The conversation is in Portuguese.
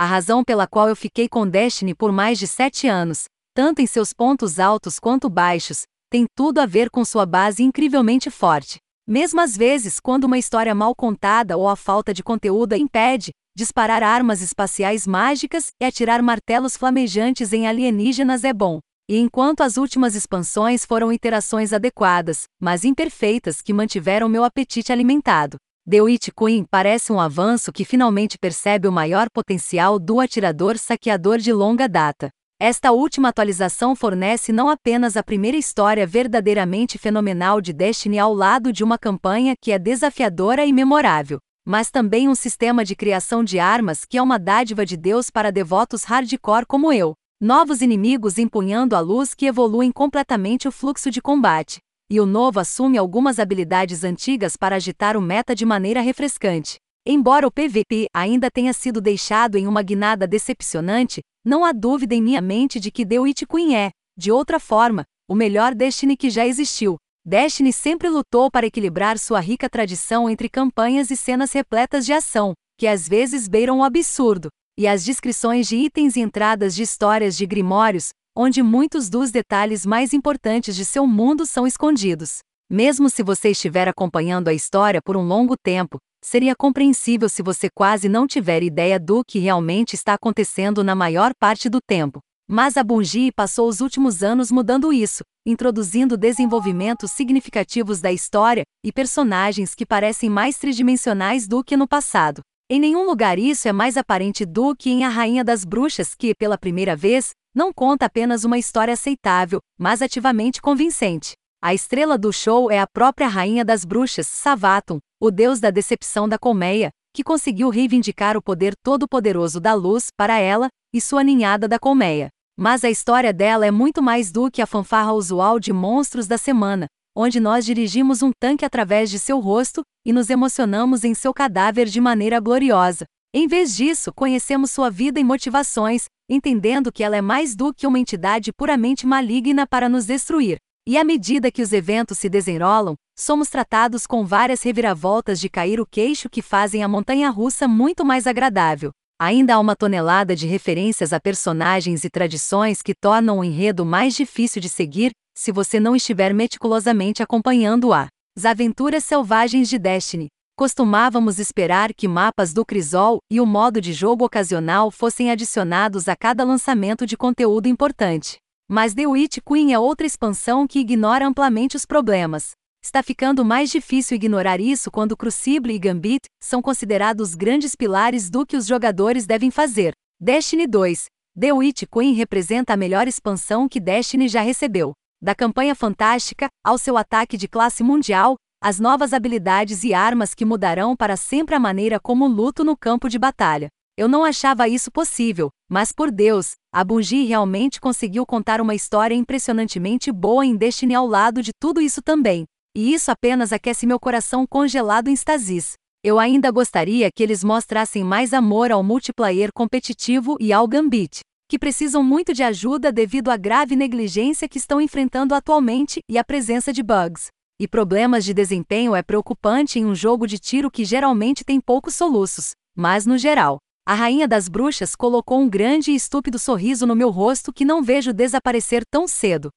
A razão pela qual eu fiquei com Destiny por mais de sete anos, tanto em seus pontos altos quanto baixos, tem tudo a ver com sua base incrivelmente forte. Mesmo às vezes, quando uma história mal contada ou a falta de conteúdo impede, disparar armas espaciais mágicas e atirar martelos flamejantes em alienígenas é bom. E enquanto as últimas expansões foram iterações adequadas, mas imperfeitas que mantiveram meu apetite alimentado, The Witch Queen parece um avanço que finalmente percebe o maior potencial do atirador saqueador de longa data. Esta última atualização fornece não apenas a primeira história verdadeiramente fenomenal de Destiny ao lado de uma campanha que é desafiadora e memorável, mas também um sistema de criação de armas que é uma dádiva de Deus para devotos hardcore como eu. Novos inimigos empunhando a luz que evoluem completamente o fluxo de combate. E o novo assume algumas habilidades antigas para agitar o meta de maneira refrescante. Embora o PVP ainda tenha sido deixado em uma guinada decepcionante, não há dúvida em minha mente de que The Witch Queen é, de outra forma, o melhor Destiny que já existiu. Destiny sempre lutou para equilibrar sua rica tradição entre campanhas e cenas repletas de ação, que às vezes beiram o absurdo, e as descrições de itens e entradas de histórias de grimórios, onde muitos dos detalhes mais importantes de seu mundo são escondidos. Mesmo se você estiver acompanhando a história por um longo tempo, seria compreensível se você quase não tiver ideia do que realmente está acontecendo na maior parte do tempo. Mas a Bungie passou os últimos anos mudando isso, introduzindo desenvolvimentos significativos da história e personagens que parecem mais tridimensionais do que no passado. Em nenhum lugar isso é mais aparente do que em A Rainha das Bruxas, que, pela primeira vez, não conta apenas uma história aceitável, mas ativamente convincente. A estrela do show é a própria Rainha das Bruxas, Savatum, o deus da decepção da colmeia, que conseguiu reivindicar o poder todo-poderoso da luz para ela e sua ninhada da colmeia. Mas a história dela é muito mais do que a fanfarra usual de monstros da semana, onde nós dirigimos um tanque através de seu rosto e nos emocionamos em seu cadáver de maneira gloriosa. Em vez disso, conhecemos sua vida e motivações, entendendo que ela é mais do que uma entidade puramente maligna para nos destruir. E à medida que os eventos se desenrolam, somos tratados com várias reviravoltas de cair o queixo que fazem a montanha russa muito mais agradável. Ainda há uma tonelada de referências a personagens e tradições que tornam o enredo mais difícil de seguir, se você não estiver meticulosamente acompanhando a As Aventuras Selvagens de Destiny. Costumávamos esperar que mapas do Crisol e o modo de jogo ocasional fossem adicionados a cada lançamento de conteúdo importante. Mas The Witch Queen é outra expansão que ignora amplamente os problemas. Está ficando mais difícil ignorar isso quando Crucible e Gambit são considerados grandes pilares do que os jogadores devem fazer. Destiny 2. The Witch Queen representa a melhor expansão que Destiny já recebeu. Da campanha fantástica, ao seu ataque de classe mundial, as novas habilidades e armas que mudarão para sempre a maneira como luto no campo de batalha. Eu não achava isso possível, mas por Deus, a Bungie realmente conseguiu contar uma história impressionantemente boa em Destiny ao lado de tudo isso também. E isso apenas aquece meu coração congelado em stasis. Eu ainda gostaria que eles mostrassem mais amor ao multiplayer competitivo e ao Gambit que precisam muito de ajuda devido à grave negligência que estão enfrentando atualmente e à presença de bugs. E problemas de desempenho é preocupante em um jogo de tiro que geralmente tem poucos soluços, mas no geral. A rainha das bruxas colocou um grande e estúpido sorriso no meu rosto que não vejo desaparecer tão cedo.